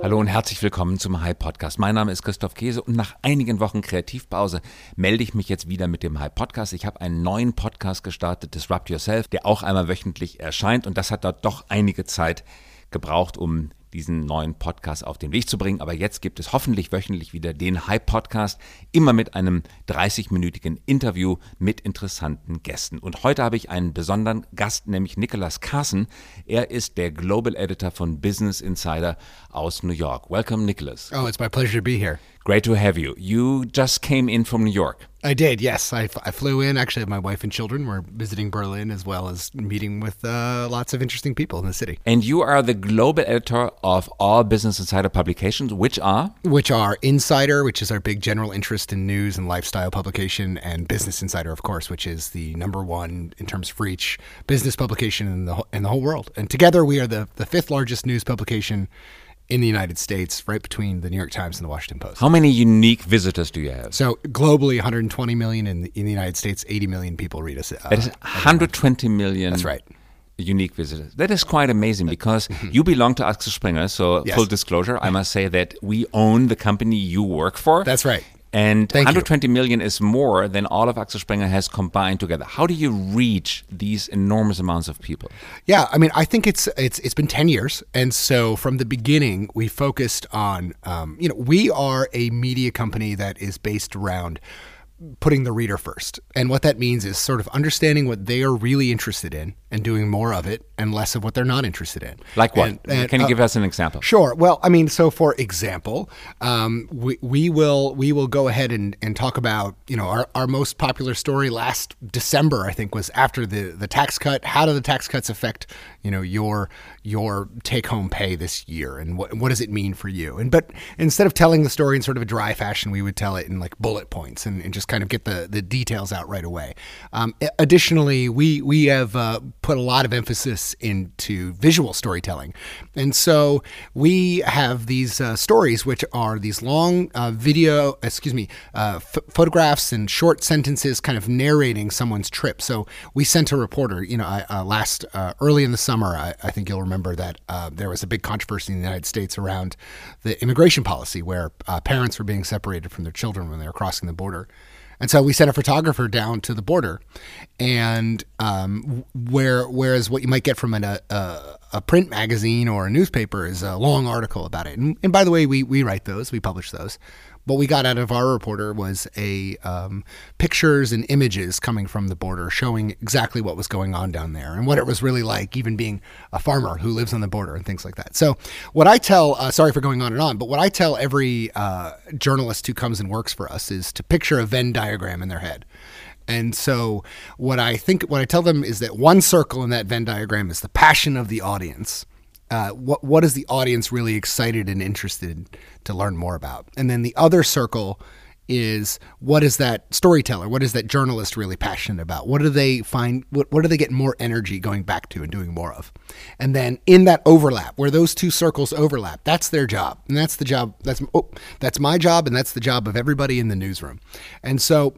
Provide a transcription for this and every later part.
Hallo und herzlich willkommen zum Hype Podcast. Mein Name ist Christoph Käse und nach einigen Wochen Kreativpause melde ich mich jetzt wieder mit dem Hype Podcast. Ich habe einen neuen Podcast gestartet, Disrupt Yourself, der auch einmal wöchentlich erscheint und das hat dort doch einige Zeit gebraucht, um diesen neuen Podcast auf den Weg zu bringen. Aber jetzt gibt es hoffentlich wöchentlich wieder den Hype Podcast, immer mit einem 30-minütigen Interview mit interessanten Gästen. Und heute habe ich einen besonderen Gast, nämlich Nicholas Carson. Er ist der Global Editor von Business Insider aus New York. Welcome, Nicholas. Oh, it's my pleasure to be here. Great to have you. You just came in from New York. I did, yes. I, I flew in. Actually, my wife and children were visiting Berlin as well as meeting with uh, lots of interesting people in the city. And you are the global editor of all Business Insider publications, which are? Which are Insider, which is our big general interest in news and lifestyle publication, and Business Insider, of course, which is the number one in terms of reach business publication in the, in the whole world. And together we are the, the fifth largest news publication in the United States, right between the New York Times and the Washington Post. How many unique visitors do you have? So globally, 120 million. In the, in the United States, 80 million people read us. Uh, that is 120 million. That's right. Unique visitors. That is quite amazing because you belong to Axel Springer. So Yes. full disclosure, I must say that we own the company you work for. That's right. And Thank you. 120 million is more than all of Axel Springer has combined together. How do you reach these enormous amounts of people? Yeah, I mean, I think it's it's it's been ten years, and so from the beginning, we focused on, um, you know, we are a media company that is based around putting the reader first, and what that means is sort of understanding what they are really interested in and doing more of it and less of what they're not interested in. Like what? And- and, Can you uh, give us an example? Sure. Well, I mean, so for example, um, we, we will we will go ahead and, and talk about you know our, our most popular story last December I think was after the, the tax cut. How do the tax cuts affect you know your your take home pay this year and what what does it mean for you? And but instead of telling the story in sort of a dry fashion, we would tell it in like bullet points and, and just kind of get the, the details out right away. Um, additionally, we we have uh, put a lot of emphasis into visual storytelling, and so we have these uh, stories which are these long uh, video, excuse me, uh, ph photographs and short sentences, kind of narrating someone's trip. So we sent a reporter, you know, uh, last uh, early in the summer. I, I think you'll remember that uh, there was a big controversy in the United States around the immigration policy, where parents were being separated from their children when they were crossing the border. And so we sent a photographer down to the border, and um, where whereas what you might get from an, a, a a print magazine or a newspaper is a long article about it. And, and by the way, we we write those, we publish those. What we got out of our reporter was a um, pictures and images coming from the border, showing exactly what was going on down there and what it was really like, even being a farmer who lives on the border and things like that. So, what I tell, uh, sorry for going on and on, but what I tell every uh, journalist who comes and works for us is to picture a Venn diagram in their head. And so, what I think, what I tell them is that one circle in that Venn diagram is the passion of the audience. Uh, what what is the audience really excited and interested to learn more about? And then the other circle is what is that storyteller, what is that journalist really passionate about? What do they find? What what do they get more energy going back to and doing more of? And then in that overlap, where those two circles overlap, that's their job, and that's the job. That's oh, that's my job, and that's the job of everybody in the newsroom. And so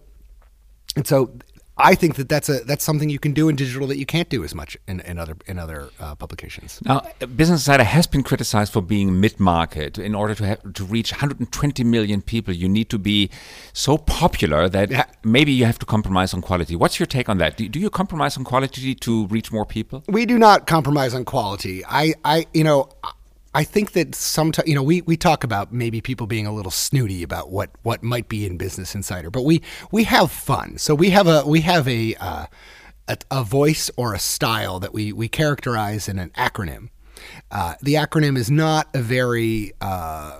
and so I think that that's a that's something you can do in digital that you can't do as much in, in other in other uh, publications. Now, Business Insider has been criticized for being mid-market. In order to have, to reach 120 million people, you need to be so popular that Yeah. maybe you have to compromise on quality. What's your take on that? Do, do you compromise on quality to reach more people? We do not compromise on quality. I I you know I think that sometimes you know we, we talk about maybe people being a little snooty about what, what might be in Business Insider, but we we have fun. So we have a we have a uh, a, a voice or a style that we we characterize in an acronym. Uh, the acronym is not a very uh,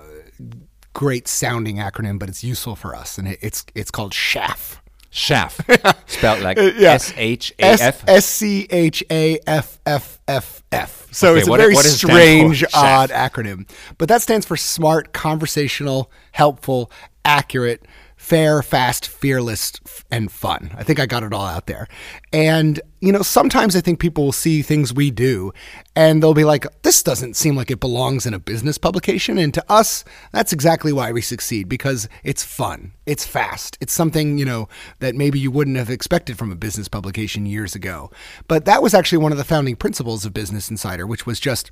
great sounding acronym, but it's useful for us, and it, it's it's called SHAF. Chef, spelled like Uh. S H A F. S C H A F F F F. So Okay, it's a what- very what does it stand strange, odd acronym. But that stands for smart, conversational, helpful, accurate, fair, fast, fearless, and fun. I think I got it all out there. And, you know, sometimes I think people will see things we do and they'll be like, this doesn't seem like it belongs in a business publication. And to us, that's exactly why we succeed because it's fun, it's fast, it's something, you know, that maybe you wouldn't have expected from a business publication years ago. But that was actually one of the founding principles of Business Insider, which was just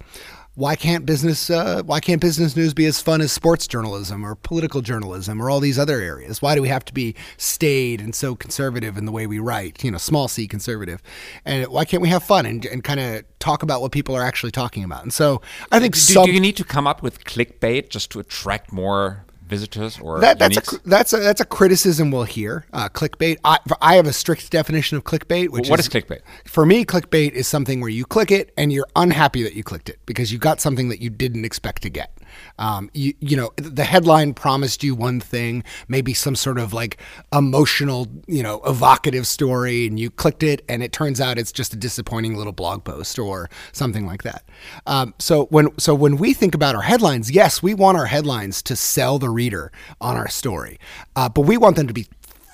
why can't business uh, why can't business news be as fun as sports journalism or political journalism or all these other areas? Why do we have to be staid and so conservative in the way we write? You know, small c conservative, and why can't we have fun and, and kind of talk about what people are actually talking about? And so I think do, some, do you need to come up with clickbait just to attract more visitors or that, that's a that's a that's a criticism we'll hear. Uh, clickbait. I, I have a strict definition of clickbait. Which what is, is clickbait? For me, clickbait is something where you click it and you're unhappy that you clicked it because you got something that you didn't expect to get. Um, you, you know, the headline promised you one thing, maybe some sort of like emotional, you know, evocative story, and you clicked it, and it turns out it's just a disappointing little blog post or something like that. Um, so when so when we think about our headlines, yes, we want our headlines to sell the reader on our story, uh, but we want them to be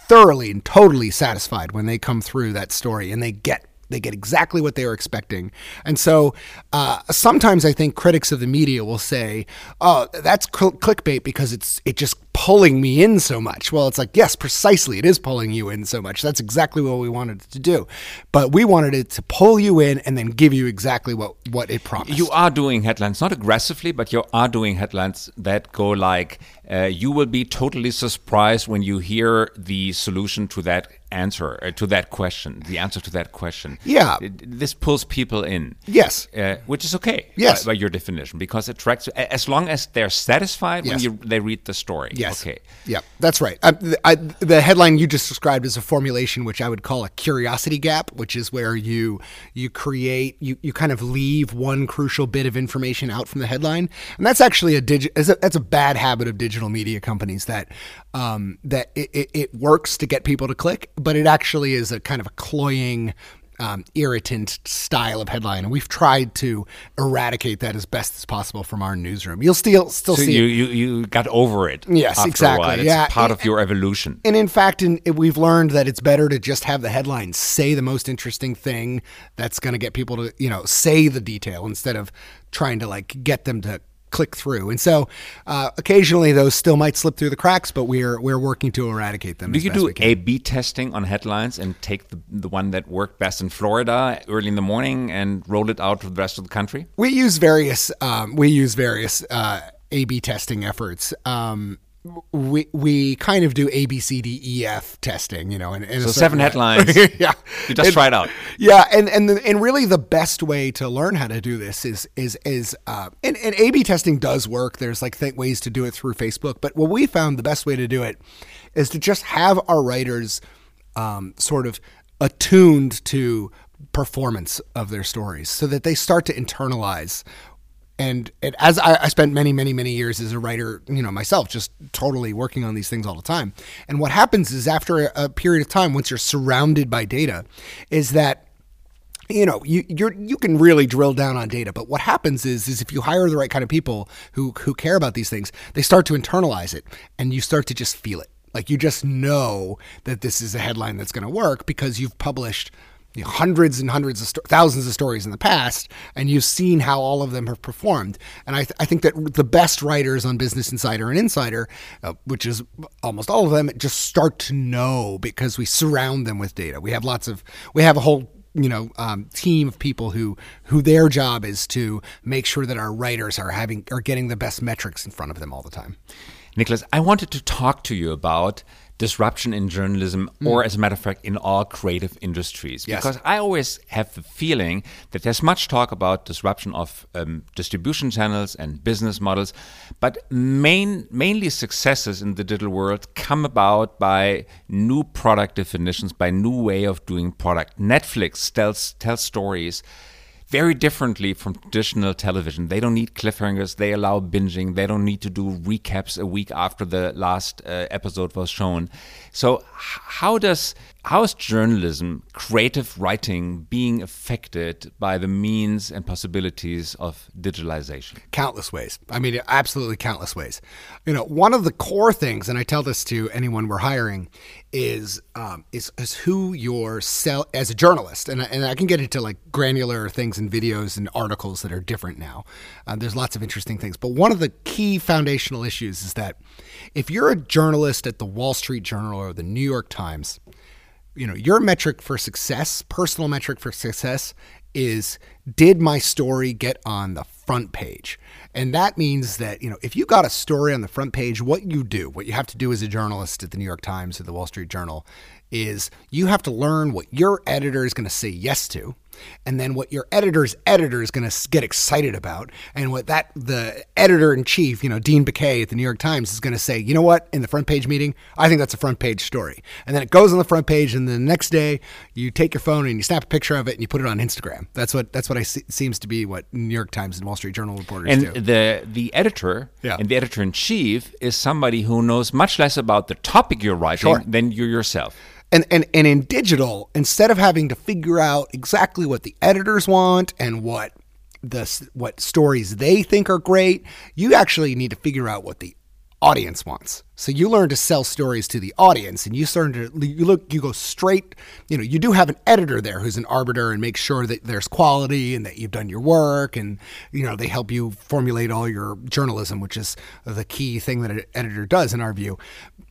thoroughly and totally satisfied when they come through that story and they get they get exactly what they were expecting. And so uh, sometimes I think critics of the media will say, oh, that's cl- clickbait because it's it just pulling me in so much. Well, it's like, yes, precisely. It is pulling you in so much. That's exactly what we wanted it to do. But we wanted it to pull you in and then give you exactly what, what it promised. You are doing headlines, not aggressively, but you are doing headlines that go like, uh, you will be totally surprised when you hear the solution to that answer, uh, to that question, the answer to that question. Yeah. This pulls people in. Yes. Uh, which is okay. Yes. By, by, your definition, because it attracts, as long as they're satisfied yes. when you, they read the story. Yes. Okay. Yeah, that's right. I, I, the headline you just described is a formulation which I would call a curiosity gap, which is where you you create you, you kind of leave one crucial bit of information out from the headline, and that's actually a digit. That's a bad habit of digital media companies that um, that it, it, it works to get people to click, but it actually is a kind of a cloying um, irritant style of headline, and we've tried to eradicate that as best as possible from our newsroom. You'll still still so see you, it. you you got over it. Yes, exactly. It's yeah, part of your evolution. And in fact, in, we've learned that it's better to just have the headline say the most interesting thing that's going to get people to you know say the detail instead of trying to like get them to click through. And so uh, occasionally those still might slip through the cracks, but we're we're working to eradicate them. Do you do A/B testing on headlines and take the, the one that worked best in Florida early in the morning and roll it out to the rest of the country? We use various um, we use various uh, A/B testing efforts. Um, we we kind of do A B C D E F testing, you know, and, so seven way. headlines. yeah, you just and, try it out. Yeah, and and the, and really the best way to learn how to do this is is is uh, and, and A B testing does work. There's like th- ways to do it through Facebook, but what we found the best way to do it is to just have our writers um, sort of attuned to performance of their stories so that they start to internalize and, and as I, I, spent many many many years as a writer you know myself just totally working on these things all the time. And what happens is after a, a period of time once you're surrounded by data is that you know you you can really drill down on data. But what happens is is if you hire the right kind of people who who care about these things they start to internalize it and you start to just feel it. Like you just know that this is a headline that's going to work because you've published you know, hundreds and hundreds of sto- thousands of stories in the past, and you've seen how all of them have performed. And I, th- I think that the best writers on Business Insider and Insider, uh, which is almost all of them, just start to know because we surround them with data. We have lots of, we have a whole you know um, team of people who who their job is to make sure that our writers are having are getting the best metrics in front of them all the time. Nicholas, I wanted to talk to you about disruption in journalism mm. or as a matter of fact in all creative industries yes. because i always have the feeling that there's much talk about disruption of um, distribution channels and business models but main, mainly successes in the digital world come about by new product definitions by new way of doing product netflix tells tells stories very differently from traditional television. They don't need cliffhangers. They allow binging. They don't need to do recaps a week after the last uh, episode was shown. So, how does how is journalism, creative writing, being affected by the means and possibilities of digitalization? Countless ways. I mean, absolutely countless ways. You know, one of the core things, and I tell this to anyone we're hiring, is um, is, is who you're sell as a journalist, and and I can get into like granular things and videos and articles that are different now. Uh, there's lots of interesting things, but one of the key foundational issues is that if you're a journalist at the Wall Street Journal or the New York Times you know, your metric for success, personal metric for success is did my story get on the front page? And that means that, you know, if you got a story on the front page, what you do, what you have to do as a journalist at the New York Times or the Wall Street Journal is you have to learn what your editor is going to say yes to and then what your editor's editor is going to get excited about and what that the editor in chief you know dean baquet at the new york times is going to say you know what in the front page meeting i think that's a front page story and then it goes on the front page and then the next day you take your phone and you snap a picture of it and you put it on instagram that's what that's what i see, seems to be what new york times and wall street journal reporters and do the the editor Yeah. and the editor in chief is somebody who knows much less about the topic you're writing Sure. than you yourself. And, and and in digital, instead of having to figure out exactly what the editors want and what the what stories they think are great, you actually need to figure out what the audience wants. So you learn to sell stories to the audience, and you learn to you look you go straight. You know, you do have an editor there who's an arbiter and makes sure that there's quality and that you've done your work, and you know they help you formulate all your journalism, which is the key thing that an editor does in our view.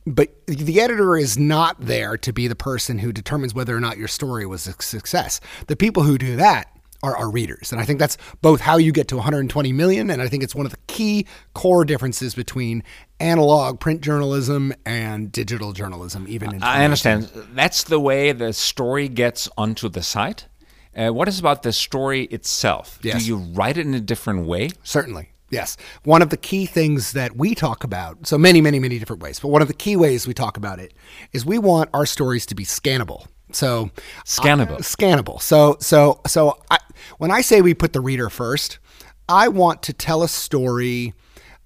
But the editor is not there to be the person who determines whether or not your story was a success. The people who do that are our readers. And I think that's both how you get to 120 million, and I think it's one of the key core differences between analog print journalism and digital journalism, even in I understand. That's the way the story gets onto the site. Uh, what is about the story itself? Yes. Do you write it in a different way? Certainly. Yes. One of the key things that we talk about, so many, many, many different ways, but one of the key ways we talk about it is we want our stories to be scannable. So Scannable. scannable. So so so I, when I say we put the reader first, I want to tell a story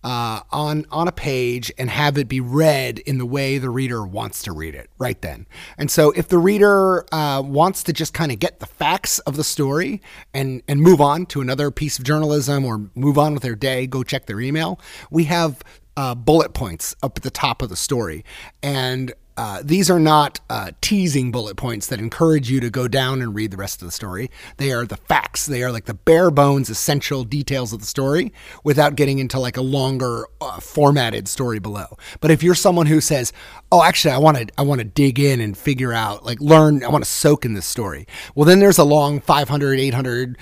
uh, on on a page and have it be read in the way the reader wants to read it right then. And so, if the reader uh, wants to just kind of get the facts of the story and and move on to another piece of journalism or move on with their day, go check their email. We have uh, bullet points up at the top of the story, and uh, these are not uh, teasing bullet points that encourage you to go down and read the rest of the story. They are the facts. They are like the bare bones, essential details of the story without getting into like a longer uh, formatted story below. But if you're someone who says, "Oh, actually, I want to, I want to dig in and figure out, like, learn, I want to soak in this story," well, then there's a long 500, 800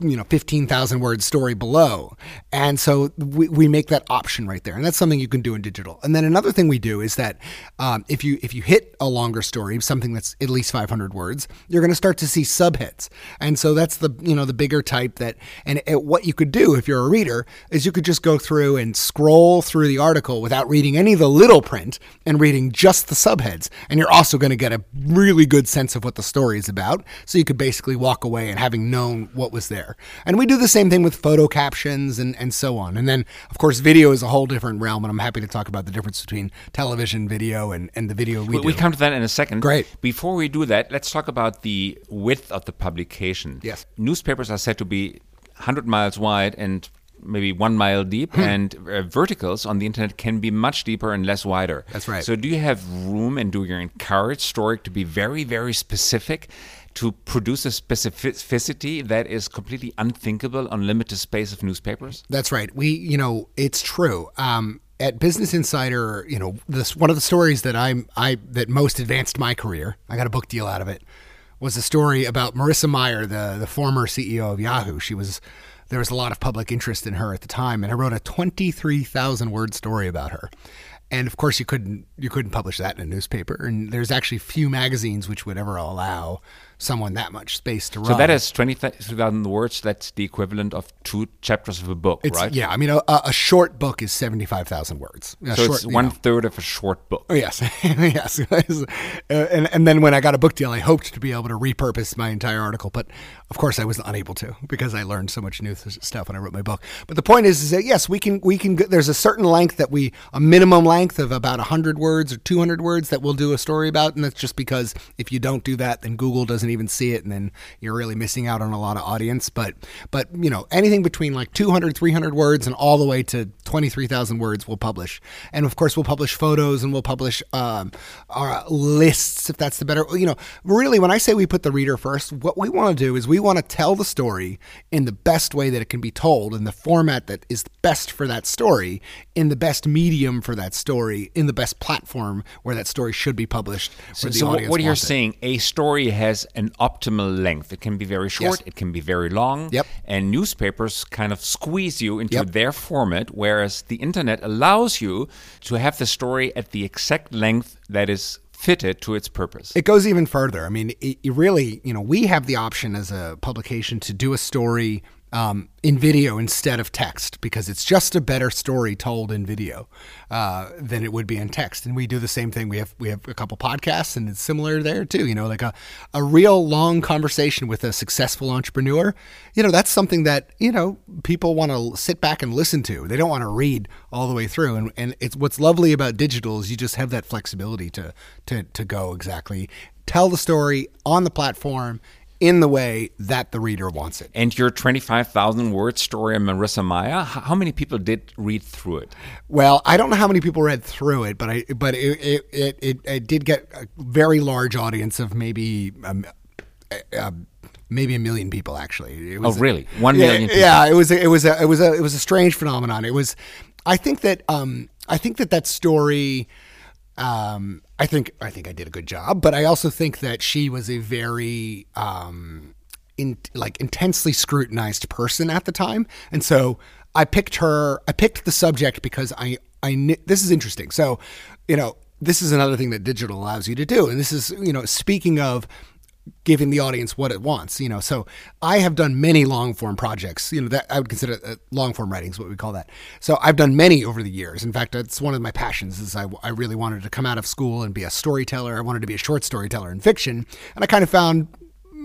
you know 15,000 word story below. And so we, we make that option right there. And that's something you can do in digital. And then another thing we do is that um, if you if you hit a longer story, something that's at least 500 words, you're going to start to see subheads. And so that's the you know the bigger type that and it, what you could do if you're a reader is you could just go through and scroll through the article without reading any of the little print and reading just the subheads. And you're also going to get a really good sense of what the story is about. So you could basically walk away and having known what was there. And we do the same thing with photo captions and, and so on. And then, of course, video is a whole different realm. And I'm happy to talk about the difference between television video and, and the video we, We, do. we come to that in a second. Great. Before we do that, let's talk about the width of the publication. Yes. Newspapers are said to be 100 miles wide and maybe one mile deep, Hmm. and uh, verticals on the internet can be much deeper and less wider. That's right. So, do you have room and do you encourage story to be very, very specific? To produce a specificity that is completely unthinkable on limited space of newspapers? That's right. We, you know, it's true. Um, at Business Insider, you know, this one of the stories that I'm I that most advanced my career. I got a book deal out of it. Was a story about Marissa Mayer, the the former CEO of Yahoo. She was there was a lot of public interest in her at the time, and I wrote a twenty three thousand word story about her. And of course, you couldn't you couldn't publish that in a newspaper. And there's actually few magazines which would ever allow someone that much space to run. So that is 20,000 words. That's the equivalent of two chapters of a book, It's, right? Yeah, I mean, a, a short book is seventy five thousand words. A So short, it's one know. third of a short book. Oh, yes, yes, and and then when I got a book deal, I hoped to be able to repurpose my entire article, but of course I was unable to because I learned so much new stuff when I wrote my book. But the point is, is that yes, we can we can. There's a certain length that we a minimum length of about hundred words or two hundred words that we'll do a story about, and that's just because if you don't do that, then Google doesn't even see it, and then you're really missing out on a lot of audience. But but you know anything between like 200, 300 words and all the way to 23,000 words we'll publish. And of course, we'll publish photos and we'll publish um, our lists if that's the better. You know, really, when I say we put the reader first, what we want to do is we want to tell the story in the best way that it can be told, in the format that is best for that story, in the best medium for that story, in the best platform where that story should be published. So, so what you're saying, a story has an optimal length. It can be very short, yes. it can be very long. Yep. And newspapers kind of squeeze you into yep. their format, whereas the internet allows you to have the story at the exact length that is fitted to its purpose. It goes even further. I mean, it, it really, you know, we have the option as a publication to do a story um, in video instead of text because it's just a better story told in video uh, than it would be in text. And we do the same thing. We have we have a couple podcasts, and it's similar there too. You know, like a a real long conversation with a successful entrepreneur. You know, that's something that you know people want to sit back and listen to. They don't want to read all the way through. And and it's what's lovely about digital is you just have that flexibility to to to go exactly tell the story on the platform in the way that the reader wants it. And your 25,000 word story on Marissa Mayer, how many people did read through it? Well, I don't know how many people read through it, but I but it it, it, it did get a very large audience of maybe um, uh, maybe a million people actually. oh, really? One million. Yeah, yeah, it was a, it was a it was a it was a strange phenomenon. It was I think that um I think that that story um, I think I think I did a good job, but I also think that she was a very um, in, like intensely scrutinized person at the time, and so I picked her. I picked the subject because I I this is interesting. So, you know, this is another thing that digital allows you to do, and this is you know speaking of giving the audience what it wants. You know, so I have done many long form projects. You know, that I would consider uh, long form writing is what we call that. So I've done many over the years. In fact, it's one of my passions. Is I, I really wanted to come out of school and be a storyteller. I wanted to be a short storyteller in fiction, and I kind of found.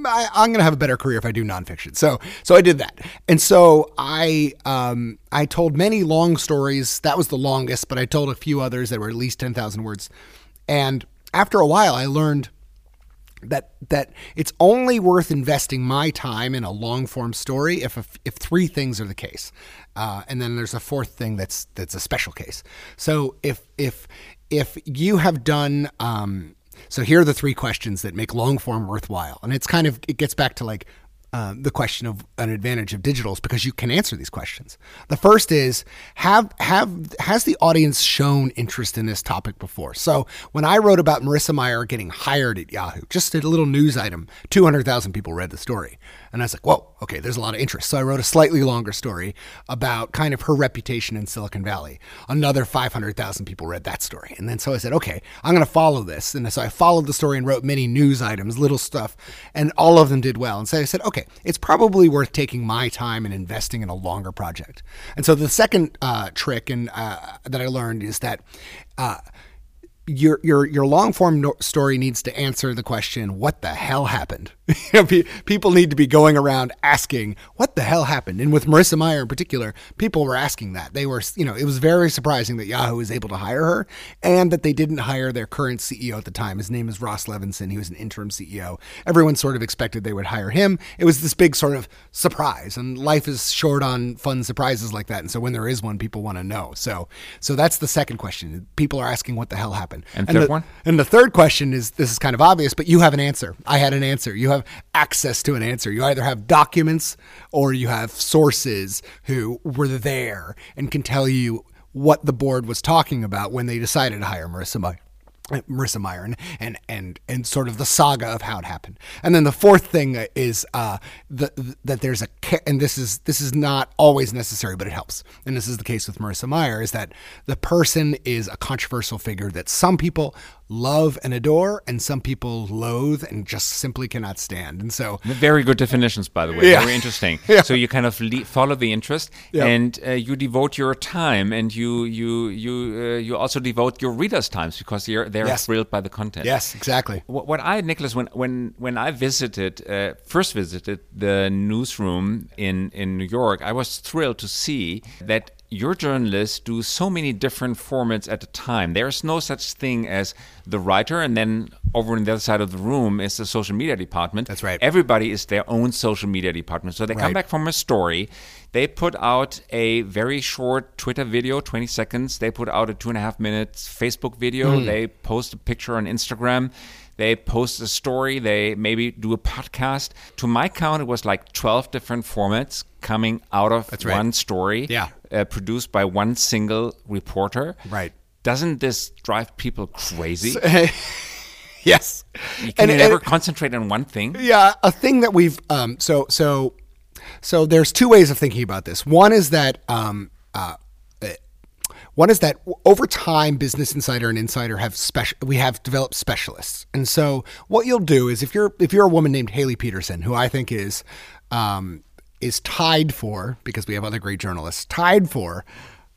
I, am going to have a better career if I do nonfiction. So, so I did that, and so I, um, I told many long stories. That was the longest, but I told a few others that were at least ten thousand words. And after a while, I learned that that it's only worth investing my time in a long form story if if three things are the case, uh, and then there's a fourth thing that's that's a special case. So if if if you have done um, so here are the three questions that make long form worthwhile, and it's kind of it gets back to like uh, the question of an advantage of digitals because you can answer these questions. The first is have have has the audience shown interest in this topic before? So when I wrote about Marissa Mayer getting hired at Yahoo, just a little news item, two hundred thousand people read the story. And I was like, whoa, okay, there's a lot of interest. So I wrote a slightly longer story about kind of her reputation in Silicon Valley. Another 500,000 people read that story. And then so I said, okay, I'm going to follow this. And so I followed the story and wrote many news items, little stuff, and all of them did well. And so I said, okay, it's probably worth taking my time and investing in a longer project. And so the second uh, trick and uh, that I learned is that uh, your your your long form no- story needs to answer the question what the hell happened people need to be going around asking what the hell happened and with marissa mayer in particular people were asking that they were you know it was very surprising that yahoo was able to hire her and that they didn't hire their current ceo at the time his name is ross levinsohn he was an interim ceo everyone sort of expected they would hire him it was this big sort of surprise and life is short on fun surprises like that and so when there is one people want to know so so that's the second question people are asking what the hell happened. And, and third the, one? And the third question is this is kind of obvious, but you have an answer. I had an answer. You have access to an answer. You either have documents or you have sources who were there and can tell you what the board was talking about when they decided to hire Marissa Mayer. Marissa Mayer and, and and sort of the saga of how it happened. And then the fourth thing is uh, the, that there's a and this is this is not always necessary, but it helps. And this is the case with Marissa Mayer is that the person is a controversial figure that some people love and adore, and some people loathe and just simply cannot stand. And so, very good definitions, by the way. Yeah. Very interesting. yeah. So you kind of le- follow the interest, yeah. and uh, you devote your time, and you you you uh, you also devote your readers' times because they're they're yes. thrilled by the content. Yes, exactly. What, what I, Nicholas, when when when I visited uh, first visited the newsroom in in New York, I was thrilled to see that your journalists do so many different formats at a time. There's no such thing as the writer, and then over on the other side of the room is the social media department. That's right. Everybody is their own social media department. So they come back from a story. They put out a very short Twitter video, 20 seconds. They put out a two and a half minutes Facebook video. Hmm. They post a picture on Instagram. They post a story. They maybe do a podcast. To my count, it was like 12 different formats coming out of right. one story Yeah. Uh, produced by one single reporter. Right. Doesn't this drive people crazy? yes. Can And- you and- concentrate on one thing? Yeah, a thing that we've um, so so so there's two ways of thinking about this. One is that um, uh, uh, one is that over time, Business Insider and Insider have special. We have developed specialists, and so what you'll do is if you're if you're a woman named Hayley Peterson, who I think is um, is tied for because we have other great journalists tied for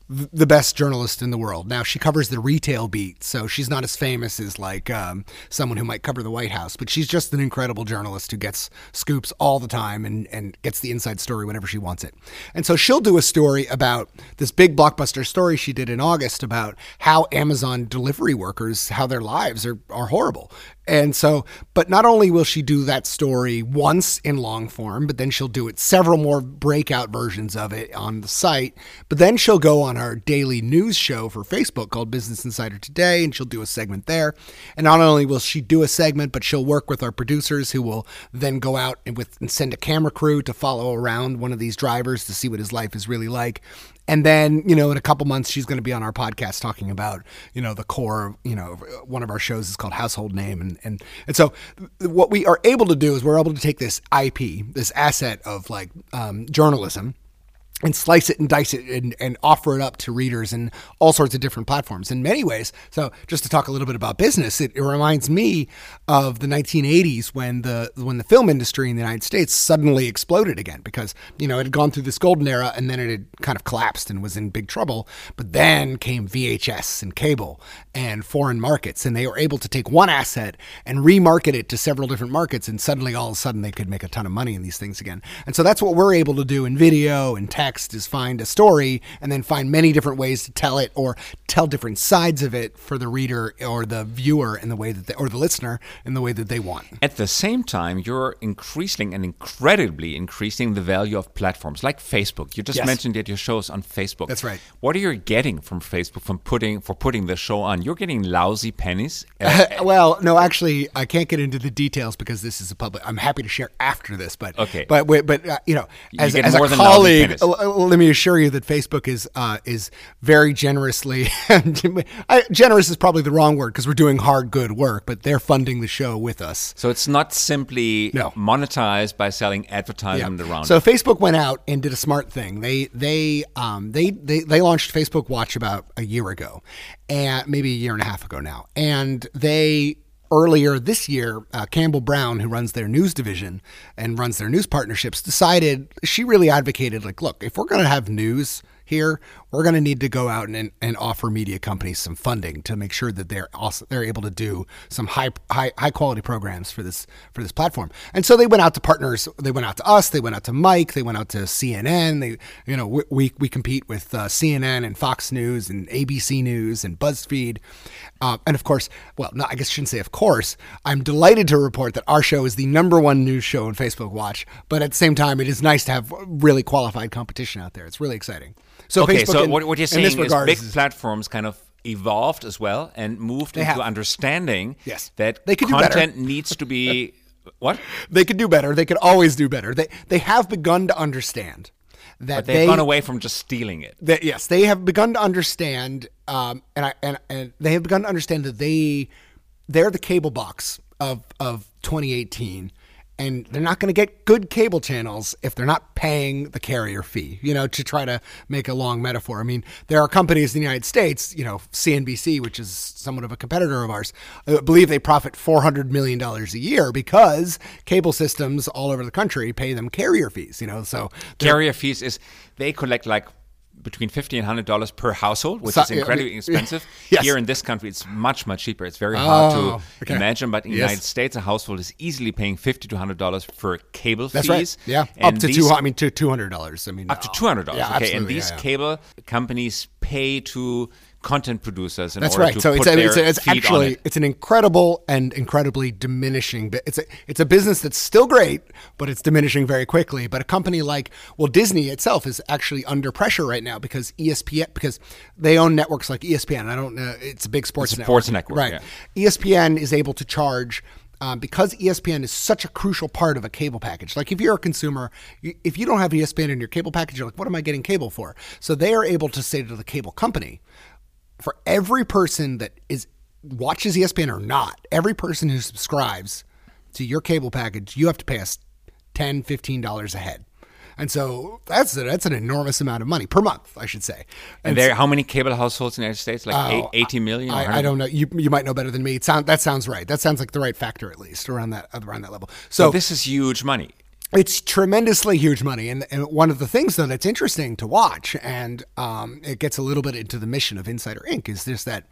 the best journalist in the world. Now she covers the retail beat, so she's not as famous as like um, someone who might cover the White House, but she's just an incredible journalist who gets scoops all the time and and gets the inside story whenever she wants it. And so she'll do a story about this big blockbuster story she did in August about how Amazon delivery workers how their lives are are horrible. And so, but not only will she do that story once in long form, but then she'll do it several more breakout versions of it on the site. But then she'll go on our daily news show for Facebook called Business Insider Today, and she'll do a segment there. And not only will she do a segment, but she'll work with our producers who will then go out and with and send a camera crew to follow around one of these drivers to see what his life is really like. And then, you know, in a couple months, she's going to be on our podcast talking about, you know, the core, you know, one of our shows is called Household Name. And, and, and so what we are able to do is we're able to take this IP, this asset of like um, journalism, and slice it and dice it and, and offer it up to readers and all sorts of different platforms in many ways. So just to talk a little bit about business, it, it reminds me of the 1980s when the when the film industry in the United States suddenly exploded again because you know it had gone through this golden era and then it had kind of collapsed and was in big trouble. But then came VHS and cable and foreign markets, and they were able to take one asset and remarket it to several different markets, and suddenly all of a sudden they could make a ton of money in these things again. And so that's what we're able to do in video and is find a story and then find many different ways to tell it or tell different sides of it for the reader or the viewer in the way that they, or the listener in the way that they want. At the same time, you're increasing and incredibly increasing the value of platforms like Facebook. You just Yes. mentioned that your show's on Facebook. That's right. What are you getting from Facebook from putting for putting the show on? You're getting lousy pennies. Well, no, actually, I can't get into the details because this is a public. I'm happy to share after this, but Okay. but but, uh, you know, as, get as more a than colleague, let me assure you that Facebook is uh, is very generously. I, generous is probably the wrong word because we're doing hard, good work, but they're funding the show with us. so it's not simply No. monetized by selling advertisement around. So it. Facebook went out and did a smart thing. They they um they they they launched Facebook Watch about a year ago, and maybe a year and a half ago now. And they earlier this year, uh, Campbell Brown, who runs their news division and runs their news partnerships, decided she really advocated like, look, if we're going to have news here, we're going to need to go out and, and offer media companies some funding to make sure that they're also they're able to do some high high high quality programs for this for this platform. And so they went out to partners. They went out to us. They went out to Mic. They went out to CNN. They you know we we, we compete with uh, CNN and Fox News and ABC News and BuzzFeed, uh, and of course, well, no, I guess I shouldn't say of course. I'm delighted to report that our show is the number one news show on Facebook Watch. But at the same time, it is nice to have really qualified competition out there. It's really exciting. So okay, Facebook so in- what, what you're in saying is regard big is- platforms kind of evolved as well and moved into have. understanding Yes. that They could do better. content needs to be what? they could do better. They could always do better. They they have begun to understand that But they've they gone away from just stealing it. that yes, they have begun to understand, um, and I and, and they have begun to understand that they they're the cable box of of 2018, and they're not going to get good cable channels if they're not paying the carrier fee. You know, to try to make a long metaphor. I mean, there are companies in the United States, you know, CNBC, which is somewhat of a competitor of ours, I believe they profit 400 million dollars a year because cable systems all over the country pay them carrier fees. You know, so Carrier fees is they collect like between fifty and hundred dollars per household, which So- is incredibly yeah, expensive. yes. Here in this country, it's much much cheaper. It's very hard Oh, to ah, okay. imagine, but in the Yes. United States, a household is easily paying fifty to hundred dollars for cable That's fees. right. Yeah, And up to these- two. I mean, to two hundred dollars. I mean, up to uh, two hundred dollars. Yeah, okay, and these yeah. cable companies pay to content producers in That's order right. to So put it's, their it's, it's actually it. it's an incredible and incredibly diminishing. It's a it's a business that's still great, but it's diminishing very quickly. But a company like well, Disney itself is actually under pressure right now because ESPN because they own networks like ESPN. I don't know. It's a big sports It's a sports network, right? E ESPN is able to charge. Um, because ESPN is such a crucial part of a cable package. Like if you're a consumer, you, if you don't have ESPN in your cable package, you're like, what am I getting cable for? So they are able to say to the cable company, for every person that is watches ESPN or not, every person who subscribes to your cable package, you have to pay us 10 $15 a head. And so that's a, that's an enormous amount of money per month, I should say. And there, how many cable households in the United States? Like Oh, eight- 80 million? I, I don't know. You you might know better than me. It sound that sounds right. That sounds like the right factor at least around that around that level. So So this is huge money. It's tremendously huge money, and, and one of the things though that's interesting to watch, and um, it gets a little bit into the mission of Insider Inc. is just that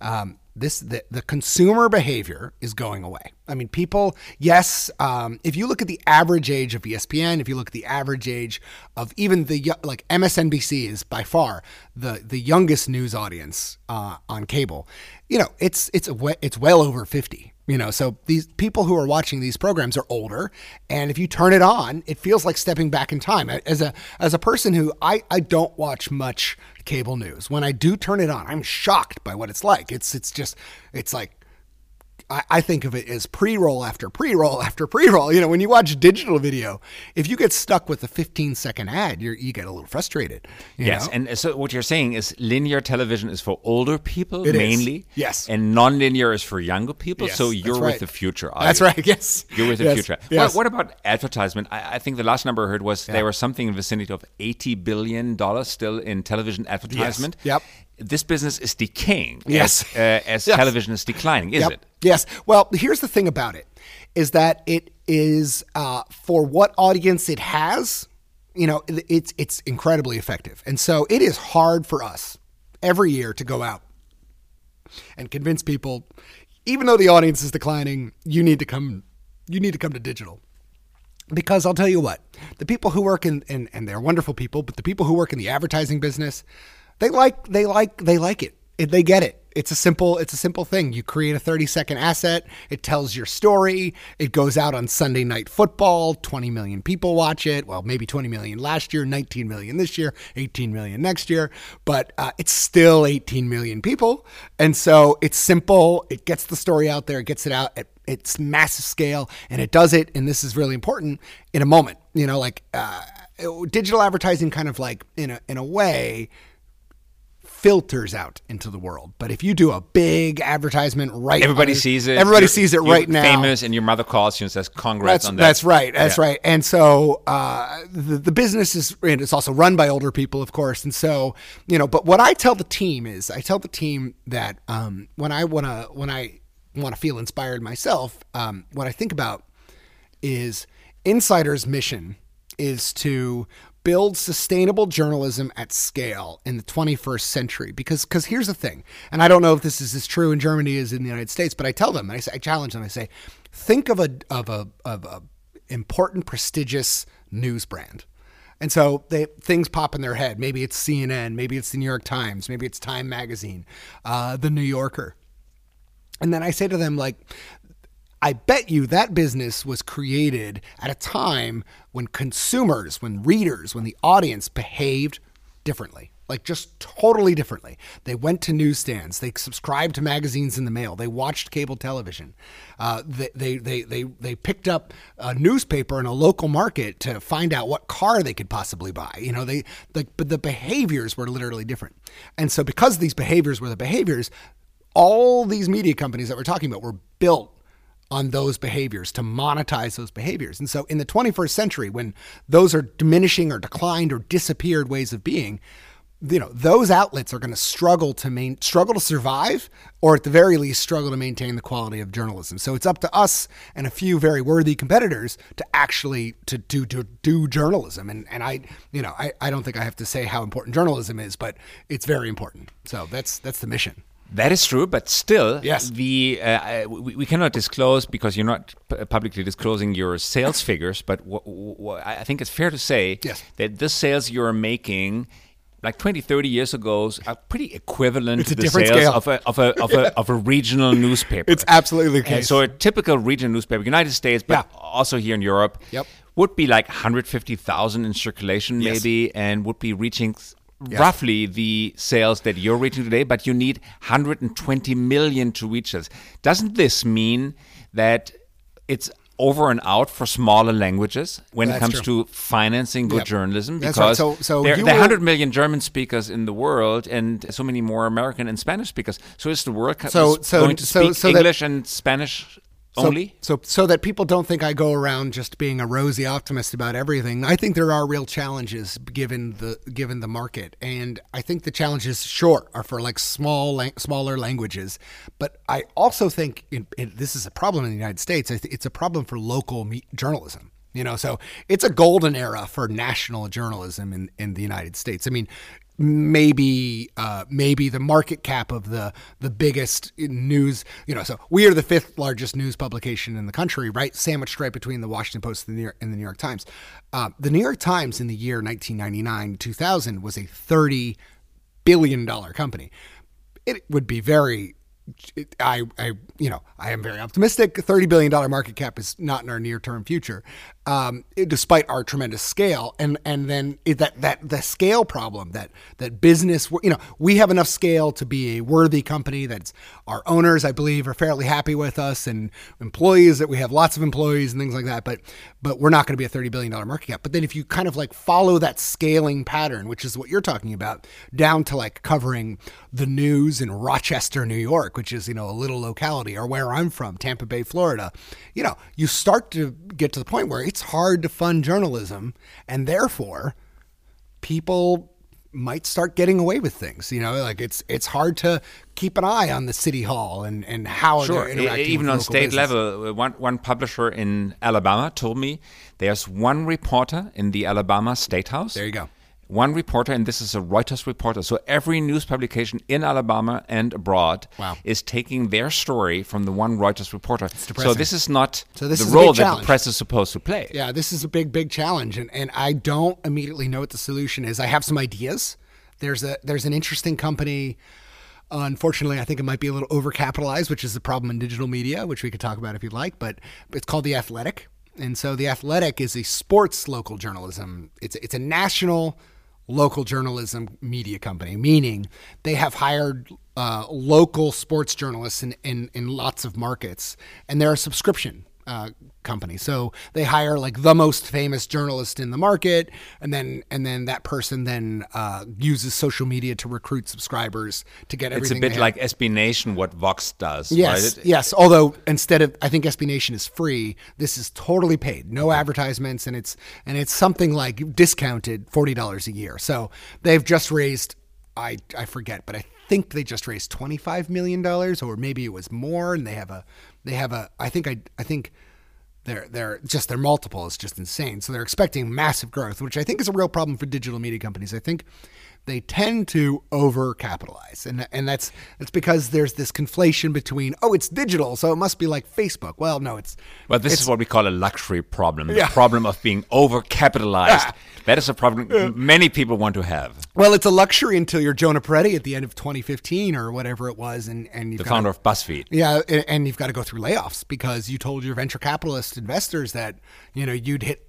um, this the, the consumer behavior is going away. I mean, people. Yes, um, if you look at the average age of ESPN, if you look at the average age of even the like MSNBC is by far the the youngest news audience uh, on cable. You know, it's it's it's well over fifty. You know, so these people who are watching these programs are older, and if you turn it on, it feels like stepping back in time. As a as a person who I, I don't watch much cable news, when I do turn it on, I'm shocked by what it's like. It's it's just it's like I, I think of it as pre-roll after pre-roll after pre-roll. You know, when you watch digital video, if you get stuck with a 15 second ad, you you get a little frustrated. you Yes, know? and so what you're saying is linear television is for older people It is. mainly. Yes. And non-linear is for younger people. Yes, so you're right. with the future. That's audience. right. Yes, You're with the Yes, future. Yes. What, what about advertisement? I, I think the last number I heard was there was something in the vicinity of eighty billion dollars still in television advertisement. Yep. This business is decaying. Yes. As, uh, as Yes. television is declining, is Yep. it? Yes. Well, here's the thing about it is that it is uh, for what audience it has. You know, it's it's incredibly effective, and so it is hard for us every year to go out and convince people, even though the audience is declining, you need to come. You need to come to digital. Because I'll tell you what, the people who work in, and and they're wonderful people, but the people who work in the advertising business, they like they like they like it. They get it. It's a simple it's a simple thing. You create a 30 second asset, it tells your story, it goes out on Sunday night football, 20 million people watch it. Well, maybe 20 million last year, 19 million this year, 18 million next year, but uh, it's still 18 million people. And so it's simple, it gets the story out there, it gets it out at it's massive scale and it does it and this is really important in a moment you know like uh, digital advertising kind of like in a in a way filters out into the world but if you do a big advertisement right Everybody sees it. everybody You're- sees it right now Famous, and your mother calls you and says, "Congrats that's, on that." that's right. That's Yeah. right. And so uh, the, the business is, and it's also run by older people, of course. And so, you know, but what I tell the team is I tell the team that um, when I want to, when I want to feel inspired myself, um, what I think about is Insider's mission is to build sustainable journalism at scale in the 21st century. Because because here's the thing and I don't know if this is as true in Germany as in the United States but I tell them I, say, I challenge them I say think of a of a of a important prestigious news brand. And so they things pop in their head. Maybe it's CNN maybe it's the New York Times maybe it's Time magazine uh, the New Yorker. And then I say to them, like, I bet you that business was created at a time when consumers, when readers, when the audience behaved differently. Like just totally differently. They went to newsstands. They subscribed to magazines in the mail. They watched cable television. Uh, they, they, they, they, they picked up a newspaper in a local market to find out what car they could possibly buy. You know, they, the, but the behaviors were literally different. And so because these behaviors were the behaviors, all these media companies that we're talking about were built on those behaviors to monetize those behaviors. And so in the 21st century, when those are diminishing or declined or disappeared ways of being, you know those outlets are going to struggle to main struggle to survive or at the very least struggle to maintain the quality of journalism. So it's up to us and a few very worthy competitors to actually to do to do journalism. And and i you know I, I don't think i have to say how important journalism is but it's very important. So that's that's the mission that is true, but still, yes. the uh, we, we, cannot disclose because you're not publicly disclosing your sales figures. But I think it's fair to say yes. that the sales you're making like 20, 30 years ago are pretty equivalent it's to the sales scale. of a of a of a, of a regional newspaper. It's absolutely the case. And so a typical regional newspaper, United States, but yeah. also here in Europe, yep. would be like 150,000 in circulation yes. maybe, and would be reaching Yes. roughly the sales that you're reaching today, but you need 120 million to reach this. Doesn't this mean that it's over and out for smaller languages when That's it comes true. to financing good Yep. journalism? Because right. So- so there, there are will- 100 million German speakers in the world and so many more American and Spanish speakers. So is the world So- so- going to speak English and Spanish only? So, so that people don't think I go around just being a rosy optimist about everything. I think there are real challenges given the given the market, and I think the challenges, sure, are for like small, lang- smaller languages. But I also think in, in, this is a problem in the United States. It's a problem for local me- journalism. You know, so it's a golden era for national journalism in, in the United States. I mean, maybe uh, maybe the market cap of the the biggest news. You know, so we are the fifth largest news publication in the country, right? Sandwiched right between the Washington Post and the New York, and the New York Times. Uh, the New York Times in the year 1999 2000 was a 30 billion dollar company. It would be very I, I, you know, I am very optimistic. Thirty billion dollar market cap is not in our near term future, um, despite our tremendous scale. And and then that that the scale problem that that business, you know, we have enough scale to be a worthy company. That's our owners, I believe, are fairly happy with us, and employees that we have lots of employees and things like that. But but we're not going to be a thirty billion dollar market cap. But then if you kind of like follow that scaling pattern, which is what you're talking about, down to like covering the news in Rochester, New York which is, you know, a little locality, or where I'm from, Tampa Bay, Florida, you know, you start to get to the point where it's hard to fund journalism, and therefore people might start getting away with things. You know, like it's it's hard to keep an eye on the city hall and and how sure. Even on state business. level, uh, one one publisher in Alabama told me there's one reporter in the Alabama State House. There you go. One reporter, and this is a Reuters reporter. So every news publication in Alabama and abroad Wow. is taking their story from the one Reuters reporter. So this is not So this the is role big that the press is supposed to play. Yeah, this is a big, big challenge, and and I don't immediately know what the solution is. I have some ideas. There's a there's an interesting company. Unfortunately, I think it might be a little overcapitalized, which is the problem in digital media, which we could talk about if you'd like. But it's called the Athletic, and so the Athletic is a sports local journalism. It's it's a national local journalism media company, meaning they have hired uh, local sports journalists in, in, in lots of markets, and they're a subscription uh, company. So they hire like the most famous journalist in the market, and then and then that person then uh, uses social media to recruit subscribers to get It's a bit like SB Nation, what Vox does. Yes, right? yes. Although instead of, I think SB Nation is free. This is totally paid, no advertisements, and it's and it's something like discounted forty dollars a year. So they've just raised, I I forget, but I think they just raised twenty five million dollars, or maybe it was more. And they have a they have a I think I I think their their just their multiple is just insane. So they're expecting massive growth, which I think is a real problem for digital media companies. I think they tend to overcapitalize, and and that's that's because there's this conflation between oh it's digital, so it must be like Facebook. Well, no, it's Well, this it's- is what we call a luxury problem. The Yeah. problem of being overcapitalized. That is a problem many people want to have. well, it's a luxury until you're Jonah Peretti at the end of 2015 or whatever it was, and and you've The got founder of BuzzFeed. Yeah, and and you've got to go through layoffs because you told your venture capitalist investors that you know you'd hit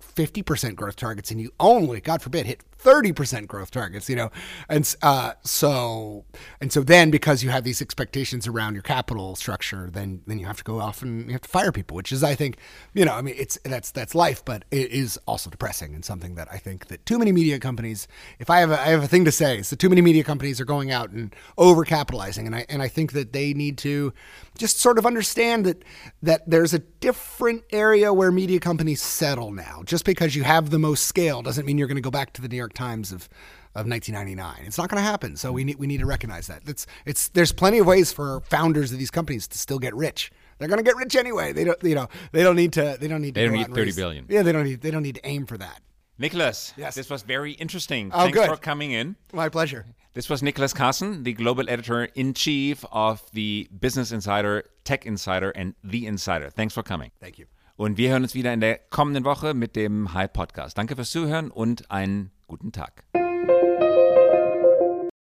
fifty percent growth targets, and you only, God forbid, hit thirty percent growth targets. You know, and uh, so and so then because you have these expectations around your capital structure, then then you have to go off and you have to fire people, which is I think you know I mean it's that's that's life, but it is also depressing and something that I think that too many media companies. If I have a, I have a thing to say, it's that too many media companies are going out and overcapitalizing, and I and I think that they need to just sort of understand that that there's a different area where media companies settle now. Just because you have the most scale doesn't mean you're going to go back to the New York Times of of 1999. It's not going to happen. So we need we need to recognize that. That's it's there's plenty of ways for founders of these companies to still get rich. They're going to get rich anyway. They don't you know they don't need to they don't need to They don't need out 30 raise- billion. Yeah, they don't need they don't need to aim for that. Nicholas, Yes. this was very interesting. Oh, Thanks good. for coming in. My pleasure. This was Nicholas Carlson, the global editor in chief of the Business Insider, Tech Insider and The Insider. Thanks for coming. Thank you. Und wir hören uns wieder in der kommenden Woche mit dem hy Podcast. Danke fürs Zuhören und einen Guten Tag.